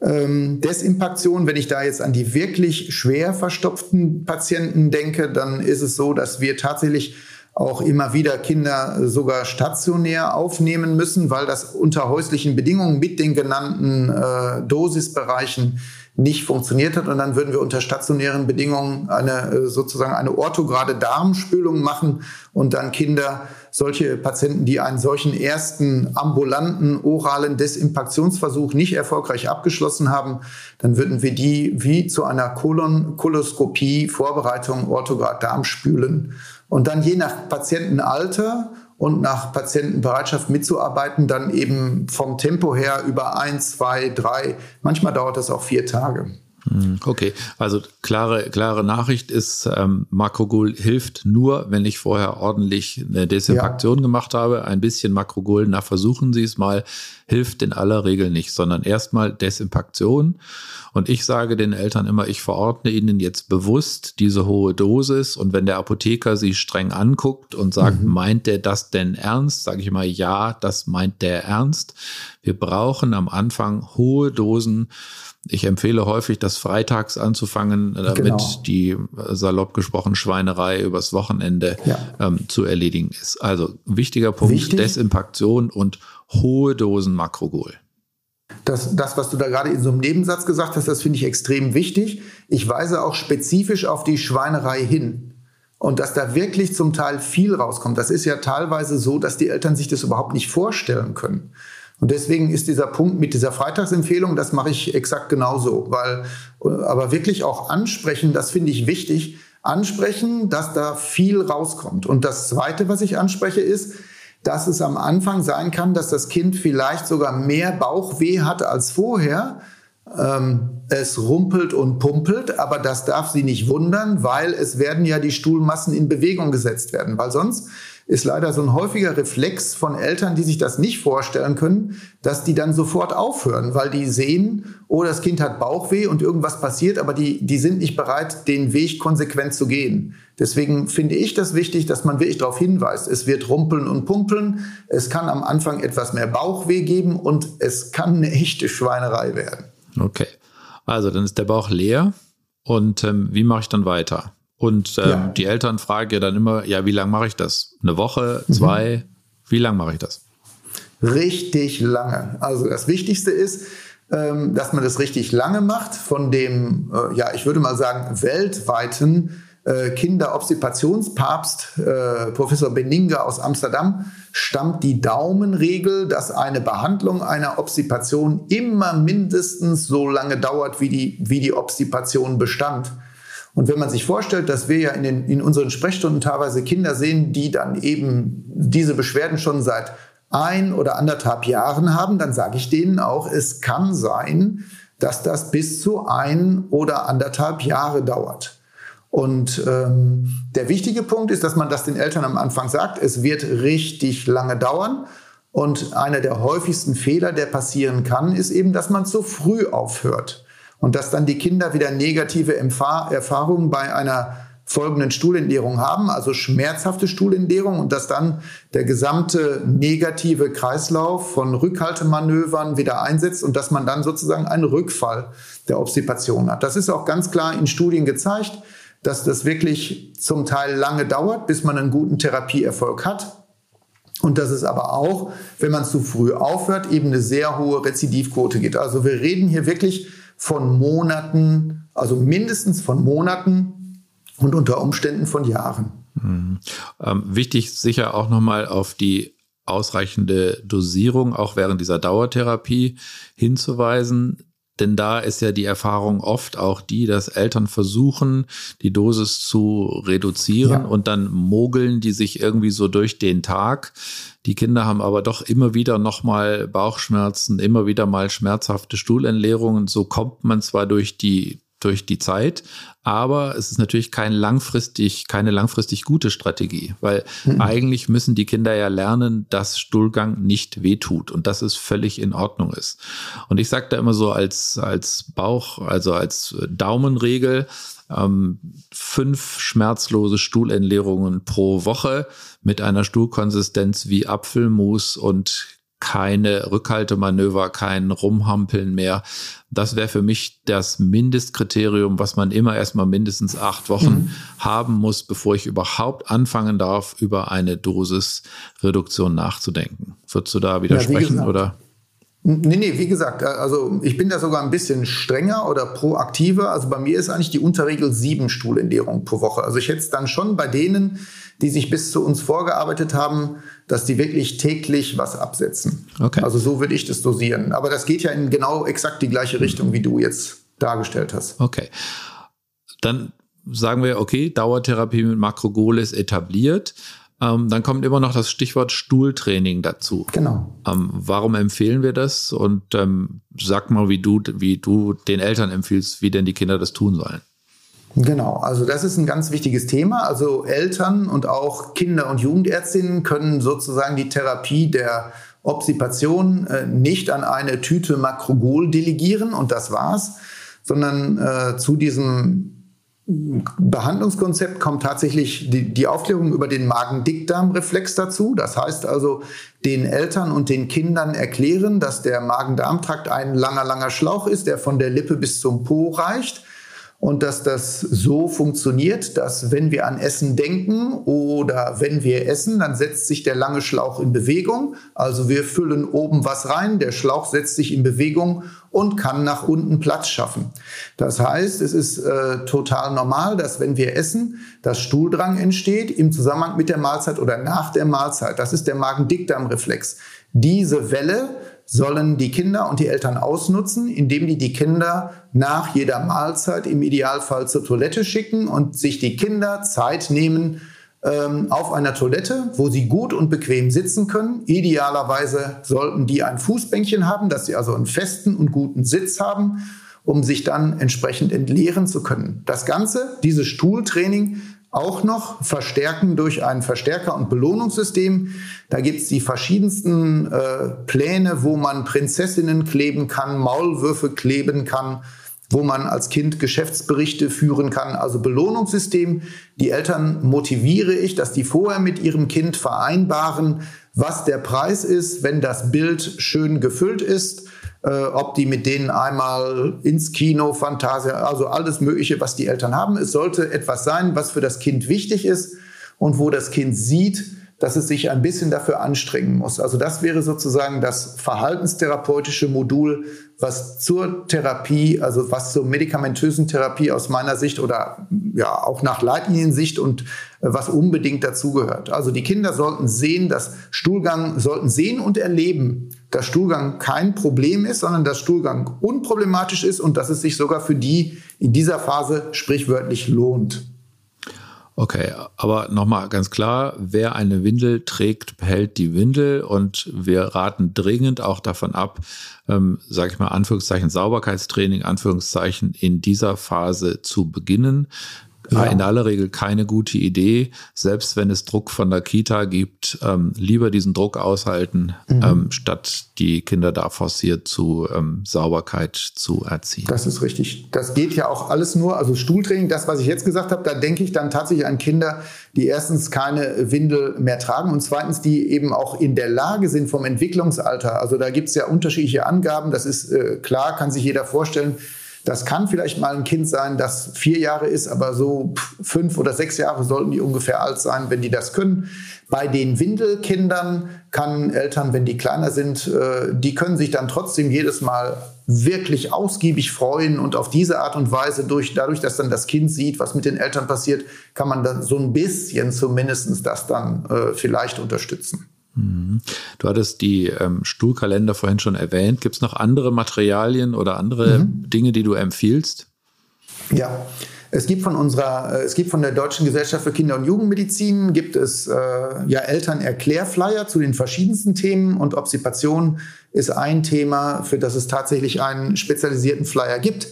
Ähm, Desimpaktion, wenn ich da jetzt an die wirklich schwer verstopften Patienten denke, dann ist es so, dass wir tatsächlich auch immer wieder Kinder sogar stationär aufnehmen müssen, weil das unter häuslichen Bedingungen mit den genannten äh, Dosisbereichen nicht funktioniert hat. Und dann würden wir unter stationären Bedingungen eine äh, sozusagen eine orthograde Darmspülung machen und dann Kinder, solche Patienten, die einen solchen ersten ambulanten oralen Desimpaktionsversuch nicht erfolgreich abgeschlossen haben, dann würden wir die wie zu einer Kolon Koloskopie Vorbereitung orthograd Darm spülen und dann je nach Patientenalter und nach Patientenbereitschaft mitzuarbeiten, dann eben vom Tempo her über ein, zwei, drei, manchmal dauert das auch vier Tage. Hm, okay, also klare, klare Nachricht ist, ähm, Makrogol hilft nur, wenn ich vorher ordentlich eine Desinfektion ja. gemacht habe. Ein bisschen Makrogol, na versuchen Sie es mal, hilft in aller Regel nicht, sondern erstmal Desinfektion. Und ich sage den Eltern immer, ich verordne ihnen jetzt bewusst diese hohe Dosis. Und wenn der Apotheker sie streng anguckt und sagt, mhm. meint der das denn ernst? Sage ich immer, ja, das meint der ernst. Wir brauchen am Anfang hohe Dosen ich empfehle häufig, das freitags anzufangen, damit genau. die äh, salopp gesprochen Schweinerei übers Wochenende ja. ähm, zu erledigen ist. Also wichtiger Punkt, Wichtig. Desimpaktion und hohe Dosen Makrogol. Das, das, was du da gerade in so einem Nebensatz gesagt hast, das finde ich extrem wichtig. Ich weise auch spezifisch auf die Schweinerei hin. und dass da wirklich zum Teil viel rauskommt. Das ist ja teilweise so, dass die Eltern sich das überhaupt nicht vorstellen können. Und deswegen ist dieser Punkt mit dieser Freitagsempfehlung, das mache ich exakt genauso, weil aber wirklich auch ansprechen, das finde ich wichtig, ansprechen, dass da viel rauskommt. Und das zweite, was ich anspreche, ist, dass es am Anfang sein kann, dass das Kind vielleicht sogar mehr Bauchweh hat als vorher. Ähm, es rumpelt und pumpelt, aber das darf sie nicht wundern, weil es werden ja die Stuhlmassen in Bewegung gesetzt werden, weil sonst ist leider so ein häufiger Reflex von Eltern, die sich das nicht vorstellen können, dass die dann sofort aufhören, weil die sehen, oh, das Kind hat Bauchweh und irgendwas passiert, aber die, die sind nicht bereit, den Weg konsequent zu gehen. Deswegen finde ich das wichtig, dass man wirklich darauf hinweist, es wird rumpeln und pumpeln, es kann am Anfang etwas mehr Bauchweh geben und es kann eine echte Schweinerei werden. Okay, also dann ist der Bauch leer und ähm, wie mache ich dann weiter? Und ähm, ja. die Eltern fragen ja dann immer, ja, wie lange mache ich das? Eine Woche, mhm. zwei? Mhm. Wie lange mache ich das? Richtig lange. Also das Wichtigste ist, ähm, dass man das richtig lange macht. Von dem, äh, ja, ich würde mal sagen, weltweiten äh, Kinderobstipationspapst äh, Professor Beninger aus Amsterdam stammt die Daumenregel, dass eine Behandlung einer Obstipation immer mindestens so lange dauert, wie die, wie die Obstipation bestand. Und wenn man sich vorstellt, dass wir ja in, den, in unseren Sprechstunden teilweise Kinder sehen, die dann eben diese Beschwerden schon seit ein oder anderthalb Jahren haben, dann sage ich denen auch, es kann sein, dass das bis zu ein oder anderthalb Jahre dauert. Und ähm, der wichtige Punkt ist, dass man das den Eltern am Anfang sagt, es wird richtig lange dauern. Und einer der häufigsten Fehler, der passieren kann, ist eben, dass man zu früh aufhört und dass dann die Kinder wieder negative Erfahrungen bei einer folgenden Stuhlentleerung haben, also schmerzhafte Stuhlentleerung und dass dann der gesamte negative Kreislauf von Rückhaltemanövern wieder einsetzt und dass man dann sozusagen einen Rückfall der Obstipation hat. Das ist auch ganz klar in Studien gezeigt, dass das wirklich zum Teil lange dauert, bis man einen guten Therapieerfolg hat. Und dass es aber auch, wenn man zu früh aufhört, eben eine sehr hohe Rezidivquote gibt. Also wir reden hier wirklich von Monaten, also mindestens von Monaten und unter Umständen von Jahren. Mhm. Ähm, wichtig sicher auch nochmal auf die ausreichende Dosierung auch während dieser Dauertherapie hinzuweisen. Denn da ist ja die Erfahrung oft auch die, dass Eltern versuchen, die Dosis zu reduzieren ja. und dann mogeln die sich irgendwie so durch den Tag. Die Kinder haben aber doch immer wieder nochmal Bauchschmerzen, immer wieder mal schmerzhafte Stuhlentleerungen. So kommt man zwar durch die durch die Zeit, aber es ist natürlich kein langfristig, keine langfristig gute Strategie, weil mhm. eigentlich müssen die Kinder ja lernen, dass Stuhlgang nicht wehtut und dass es völlig in Ordnung ist. Und ich sage da immer so als, als Bauch, also als Daumenregel, ähm, fünf schmerzlose Stuhlentleerungen pro Woche mit einer Stuhlkonsistenz wie Apfelmus und keine Rückhaltemanöver, kein Rumhampeln mehr. Das wäre für mich das Mindestkriterium, was man immer erstmal mindestens acht Wochen mhm. haben muss, bevor ich überhaupt anfangen darf, über eine Dosisreduktion nachzudenken. Würdest du da widersprechen ja, oder? Nee, nee, wie gesagt, also ich bin da sogar ein bisschen strenger oder proaktiver. Also bei mir ist eigentlich die Unterregel sieben Stuhlentleerungen pro Woche. Also ich hätte es dann schon bei denen, die sich bis zu uns vorgearbeitet haben, dass die wirklich täglich was absetzen. Okay. Also so würde ich das dosieren. Aber das geht ja in genau exakt die gleiche Richtung, wie du jetzt dargestellt hast. Okay. Dann sagen wir, okay, Dauertherapie mit Makrogoles etabliert. Ähm, dann kommt immer noch das Stichwort Stuhltraining dazu. Genau. Ähm, warum empfehlen wir das? Und ähm, sag mal, wie du, wie du den Eltern empfiehlst, wie denn die Kinder das tun sollen. Genau, also das ist ein ganz wichtiges Thema. Also Eltern und auch Kinder- und Jugendärztinnen können sozusagen die Therapie der Obsipation äh, nicht an eine Tüte Makrogol delegieren und das war's, sondern äh, zu diesem Behandlungskonzept kommt tatsächlich die, die Aufklärung über den Magen-Dickdarm-Reflex dazu. Das heißt also, den Eltern und den Kindern erklären, dass der Magen-Darm-Trakt ein langer, langer Schlauch ist, der von der Lippe bis zum Po reicht und dass das so funktioniert, dass wenn wir an Essen denken oder wenn wir essen, dann setzt sich der lange Schlauch in Bewegung. Also wir füllen oben was rein, der Schlauch setzt sich in Bewegung und kann nach unten Platz schaffen. Das heißt, es ist äh, total normal, dass wenn wir essen, dass Stuhldrang entsteht im Zusammenhang mit der Mahlzeit oder nach der Mahlzeit. Das ist der Magen-Dickdarm-Reflex. Diese Welle sollen die Kinder und die Eltern ausnutzen, indem die die Kinder nach jeder Mahlzeit im Idealfall zur Toilette schicken und sich die Kinder Zeit nehmen ähm, auf einer Toilette, wo sie gut und bequem sitzen können. Idealerweise sollten die ein Fußbänkchen haben, dass sie also einen festen und guten Sitz haben, um sich dann entsprechend entleeren zu können. Das Ganze, dieses Stuhltraining, auch noch verstärken durch ein Verstärker- und Belohnungssystem. Da gibt es die verschiedensten äh, Pläne, wo man Prinzessinnen kleben kann, Maulwürfe kleben kann, wo man als Kind Geschäftsberichte führen kann. Also Belohnungssystem. Die Eltern motiviere ich, dass die vorher mit ihrem Kind vereinbaren, was der Preis ist, wenn das Bild schön gefüllt ist äh, ob die mit denen einmal ins Kino, Fantasia, also alles Mögliche, was die Eltern haben. Es sollte etwas sein, was für das Kind wichtig ist und wo das Kind sieht, dass es sich ein bisschen dafür anstrengen muss. Also das wäre sozusagen das verhaltenstherapeutische Modul, was zur Therapie, also was zur medikamentösen Therapie aus meiner Sicht oder ja auch nach Leitliniensicht und äh, was unbedingt dazugehört. Also die Kinder sollten sehen, dass Stuhlgang, sollten sehen und erleben, dass Stuhlgang kein Problem ist, sondern dass Stuhlgang unproblematisch ist und dass es sich sogar für die in dieser Phase sprichwörtlich lohnt. Okay, aber nochmal ganz klar, wer eine Windel trägt, behält die Windel und wir raten dringend auch davon ab, ähm, sage ich mal, Anführungszeichen Sauberkeitstraining, Anführungszeichen in dieser Phase zu beginnen. Ja. In aller Regel keine gute Idee, selbst wenn es Druck von der Kita gibt, ähm, lieber diesen Druck aushalten, mhm. ähm, statt die Kinder da forciert zu ähm, Sauberkeit zu erziehen. Das ist richtig. Das geht ja auch alles nur, also Stuhltraining, das, was ich jetzt gesagt habe, da denke ich dann tatsächlich an Kinder, die erstens keine Windel mehr tragen und zweitens, die eben auch in der Lage sind vom Entwicklungsalter. Also da gibt es ja unterschiedliche Angaben, das ist äh, klar, kann sich jeder vorstellen das kann vielleicht mal ein Kind sein, das vier Jahre ist, aber so fünf oder sechs Jahre sollten die ungefähr alt sein, wenn die das können. Bei den Windelkindern kann Eltern, wenn die kleiner sind, äh, die können sich dann trotzdem jedes Mal wirklich ausgiebig freuen und auf diese Art und Weise, durch, dadurch, dass dann das Kind sieht, was mit den Eltern passiert, kann man dann so ein bisschen zumindest das dann äh, vielleicht unterstützen. Du hattest die ähm, Stuhlkalender vorhin schon erwähnt. Gibt es noch andere Materialien oder andere mhm. Dinge, die du empfiehlst? Ja, es gibt von unserer, äh, es gibt von der Deutschen Gesellschaft für Kinder- und Jugendmedizin gibt es äh, ja Eltern-Erklärflyer zu den verschiedensten Themen und Obstipation ist ein Thema, für das es tatsächlich einen spezialisierten Flyer gibt.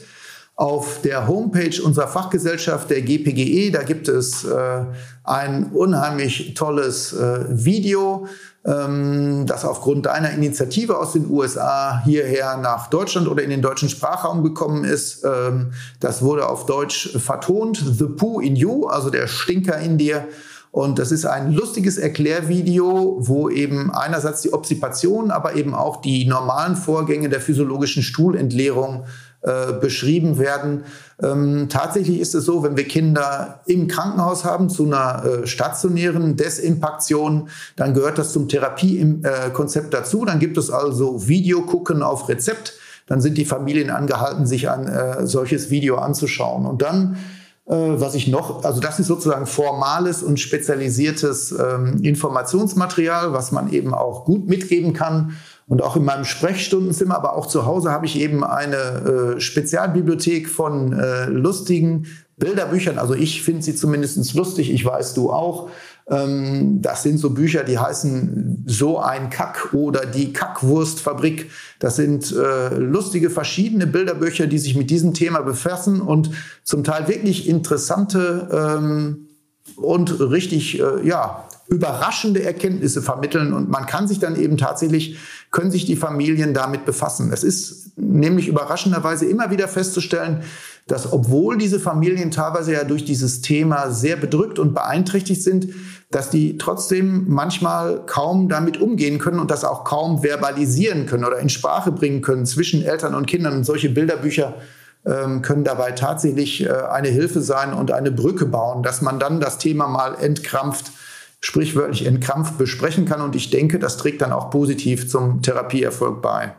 Auf der Homepage unserer Fachgesellschaft, der GPGE, da gibt es äh, ein unheimlich tolles äh, Video, das aufgrund deiner Initiative aus den USA hierher nach Deutschland oder in den deutschen Sprachraum gekommen ist. Ähm, das wurde auf Deutsch vertont. The Poo in You, also der Stinker in dir. Und das ist ein lustiges Erklärvideo, wo eben einerseits die Obstipation, aber eben auch die normalen Vorgänge der physiologischen Stuhlentleerung äh, beschrieben werden. Ähm, tatsächlich ist es so, wenn wir Kinder im Krankenhaus haben zu einer äh, stationären Desimpaktion, dann gehört das zum Therapiekonzept dazu. Dann gibt es also Videogucken auf Rezept. Dann sind die Familien angehalten, sich ein äh, solches Video anzuschauen. Und dann äh, was ich noch, also das ist sozusagen formales und spezialisiertes ähm, Informationsmaterial, was man eben auch gut mitgeben kann. Und auch in meinem Sprechstundenzimmer, aber auch zu Hause habe ich eben eine äh, Spezialbibliothek von äh, lustigen Bilderbüchern. Also ich finde sie zumindest lustig, ich weiß du auch. Ähm, das sind so Bücher, die heißen So ein Kack oder Die Kackwurstfabrik. Das sind äh, lustige verschiedene Bilderbücher, die sich mit diesem Thema befassen und zum Teil wirklich interessante ähm, und richtig, äh, ja, überraschende Erkenntnisse vermitteln und man kann sich dann eben tatsächlich, können sich die Familien damit befassen. Es ist nämlich überraschenderweise immer wieder festzustellen, dass obwohl diese Familien teilweise ja durch dieses Thema sehr bedrückt und beeinträchtigt sind, dass die trotzdem manchmal kaum damit umgehen können und das auch kaum verbalisieren können oder in Sprache bringen können zwischen Eltern und Kindern. Und solche Bilderbücher ähm, können dabei tatsächlich äh, eine Hilfe sein und eine Brücke bauen, dass man dann das Thema mal entkrampft, sprichwörtlich entkrampft besprechen kann. Und ich denke, das trägt dann auch positiv zum Therapieerfolg bei.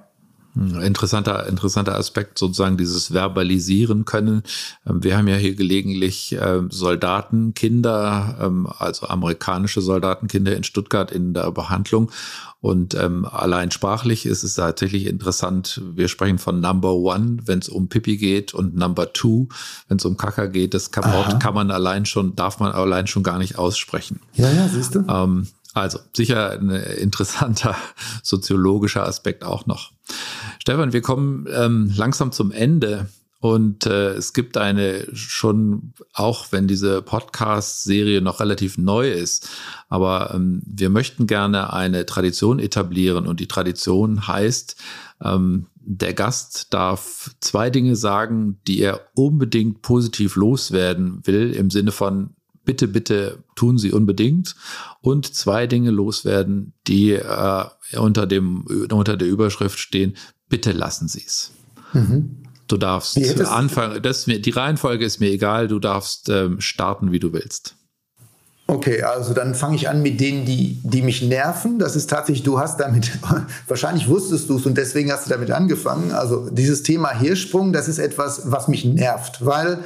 Interessanter, interessanter Aspekt, sozusagen dieses Verbalisieren können. Ähm, wir haben ja hier gelegentlich ähm, Soldatenkinder, ähm, also amerikanische Soldatenkinder in Stuttgart in der Behandlung. Und ähm, allein sprachlich ist es tatsächlich interessant. Wir sprechen von Number One, wenn es um Pipi geht, und Number Two, wenn es um Kaka geht. Das kann, kann, man allein schon, darf man allein schon gar nicht aussprechen. Ja, ja, siehst du. Ähm, also sicher ein interessanter soziologischer Aspekt auch noch. Stefan, wir kommen ähm, langsam zum Ende. Und äh, es gibt eine schon, auch wenn diese Podcast-Serie noch relativ neu ist, aber ähm, wir möchten gerne eine Tradition etablieren. Und die Tradition heißt, ähm, der Gast darf zwei Dinge sagen, die er unbedingt positiv loswerden will, im Sinne von bitte, bitte tun Sie unbedingt. Und zwei Dinge loswerden, die äh, unter, dem, unter der Überschrift stehen, bitte lassen Sie es. Mhm. Du darfst anfangen, das, die Reihenfolge ist mir egal, du darfst ähm, starten, wie du willst. Okay, also dann fange ich an mit denen, die, die mich nerven. Das ist tatsächlich, du hast damit, wahrscheinlich wusstest du es und deswegen hast du damit angefangen. Also dieses Thema Hirschsprung, das ist etwas, was mich nervt, weil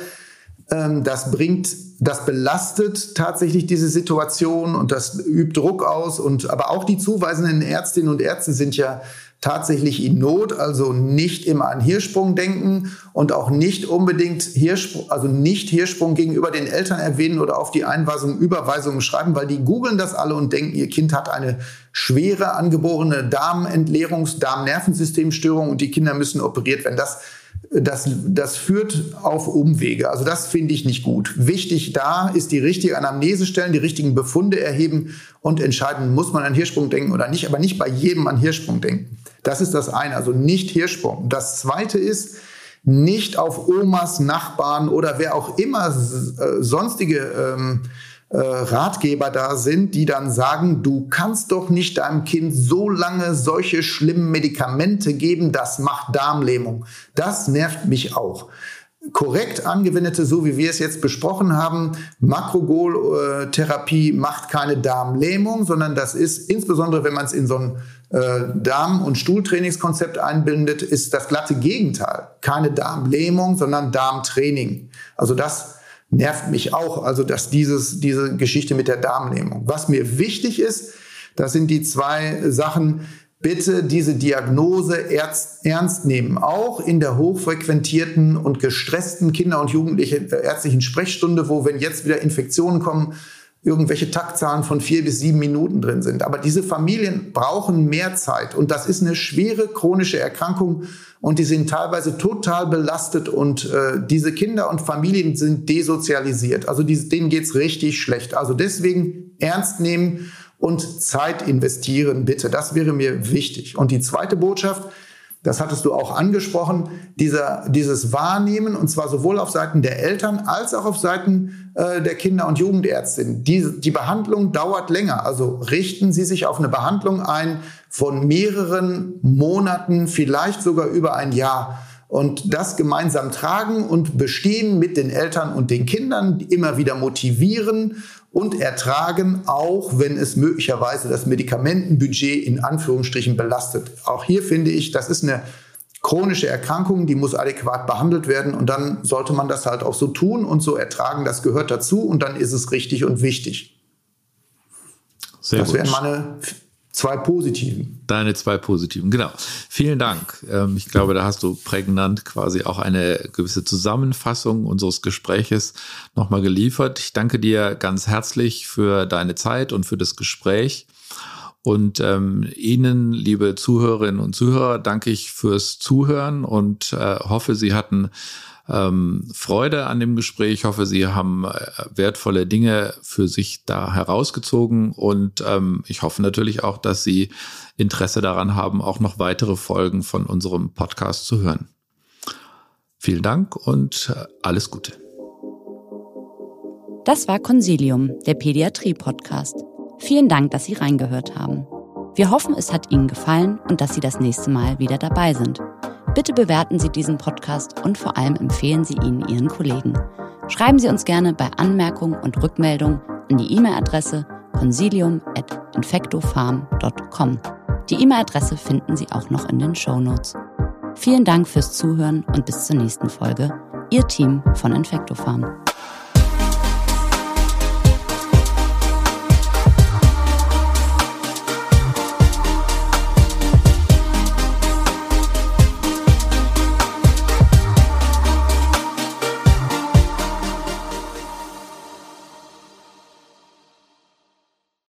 das bringt, das belastet tatsächlich diese Situation und das übt Druck aus. Und aber auch die zuweisenden Ärztinnen und Ärzte sind ja tatsächlich in Not, also nicht immer an Hirschsprung denken und auch nicht unbedingt Hirschsprung, also nicht Hirschsprung gegenüber den Eltern erwähnen oder auf die Einweisung, Überweisungen schreiben, weil die googeln das alle und denken, ihr Kind hat eine schwere angeborene Darmentleerungs-, Darmnervensystemstörung und die Kinder müssen operiert werden. Das das, das führt auf Umwege. Also das finde ich nicht gut. Wichtig da ist die richtige Anamnese stellen, die richtigen Befunde erheben und entscheiden, muss man an Hirschsprung denken oder nicht, aber nicht bei jedem an Hirschsprung denken. Das ist das eine, also nicht Hirschsprung. Das zweite ist, nicht auf Omas, Nachbarn oder wer auch immer äh, sonstige ähm, äh, Ratgeber da sind, die dann sagen, du kannst doch nicht deinem Kind so lange solche schlimmen Medikamente geben, das macht Darmlähmung. Das nervt mich auch korrekt angewendete, so wie wir es jetzt besprochen haben, Makrogol-Therapie macht keine Darmlähmung, sondern das ist insbesondere, wenn man es in so ein äh, Darm- und Stuhltrainingskonzept einbindet, ist das glatte Gegenteil. Keine Darmlähmung, sondern Darmtraining. Also das nervt mich auch, also dass dieses, diese Geschichte mit der Darmlähmung. Was mir wichtig ist, das sind die zwei Sachen, bitte diese Diagnose ernst nehmen. Auch in der hochfrequentierten und gestressten Kinder- und Jugendlichen ärztlichen Sprechstunde, wo, wenn jetzt wieder Infektionen kommen, irgendwelche Taktzahlen von vier bis sieben Minuten drin sind. Aber diese Familien brauchen mehr Zeit und das ist eine schwere chronische Erkrankung und die sind teilweise total belastet und äh, diese Kinder und Familien sind desozialisiert. Also die, denen geht's richtig schlecht. Also deswegen ernst nehmen und Zeit investieren, bitte. Das wäre mir wichtig. Und die zweite Botschaft, das hattest du auch angesprochen, dieser, dieses Wahrnehmen, und zwar sowohl auf Seiten der Eltern als auch auf Seiten äh, der Kinder- und Jugendärztin. Die, die Behandlung dauert länger. Also richten Sie sich auf eine Behandlung ein von mehreren Monaten, vielleicht sogar über ein Jahr. Und das gemeinsam tragen und bestehen mit den Eltern und den Kindern, immer wieder motivieren und ertragen, auch wenn es möglicherweise das Medikamentenbudget in Anführungsstrichen belastet. Auch hier finde ich, das ist eine chronische Erkrankung, die muss adäquat behandelt werden und dann sollte man das halt auch so tun und so ertragen. Das gehört dazu und dann ist es richtig und wichtig. Sehr das gut. wären meine Zwei positiven. Deine zwei positiven, genau. Vielen Dank. Ähm, ich glaube, da hast du prägnant quasi auch eine gewisse Zusammenfassung unseres Gespräches nochmal geliefert. Ich danke dir ganz herzlich für deine Zeit und für das Gespräch. Und ähm, Ihnen, liebe Zuhörerinnen und Zuhörer, danke ich fürs Zuhören und äh, hoffe, Sie hatten ähm, Freude an dem Gespräch. Ich hoffe, Sie haben äh, wertvolle Dinge für sich da herausgezogen und ähm, ich hoffe natürlich auch, dass Sie Interesse daran haben, auch noch weitere Folgen von unserem Podcast zu hören. Vielen Dank und äh, alles Gute. Das war Consilium, der Pädiatrie-Podcast. Vielen Dank, dass Sie reingehört haben. Wir hoffen, es hat Ihnen gefallen und dass Sie das nächste Mal wieder dabei sind. Bitte bewerten Sie diesen Podcast und vor allem empfehlen Sie ihn Ihren Kollegen. Schreiben Sie uns gerne bei Anmerkungen und Rückmeldungen an die E-Mail-Adresse consilium.infectofarm.com. Die E-Mail-Adresse finden Sie auch noch in den Show Notes. Vielen Dank fürs Zuhören und bis zur nächsten Folge. Ihr Team von Infectofarm.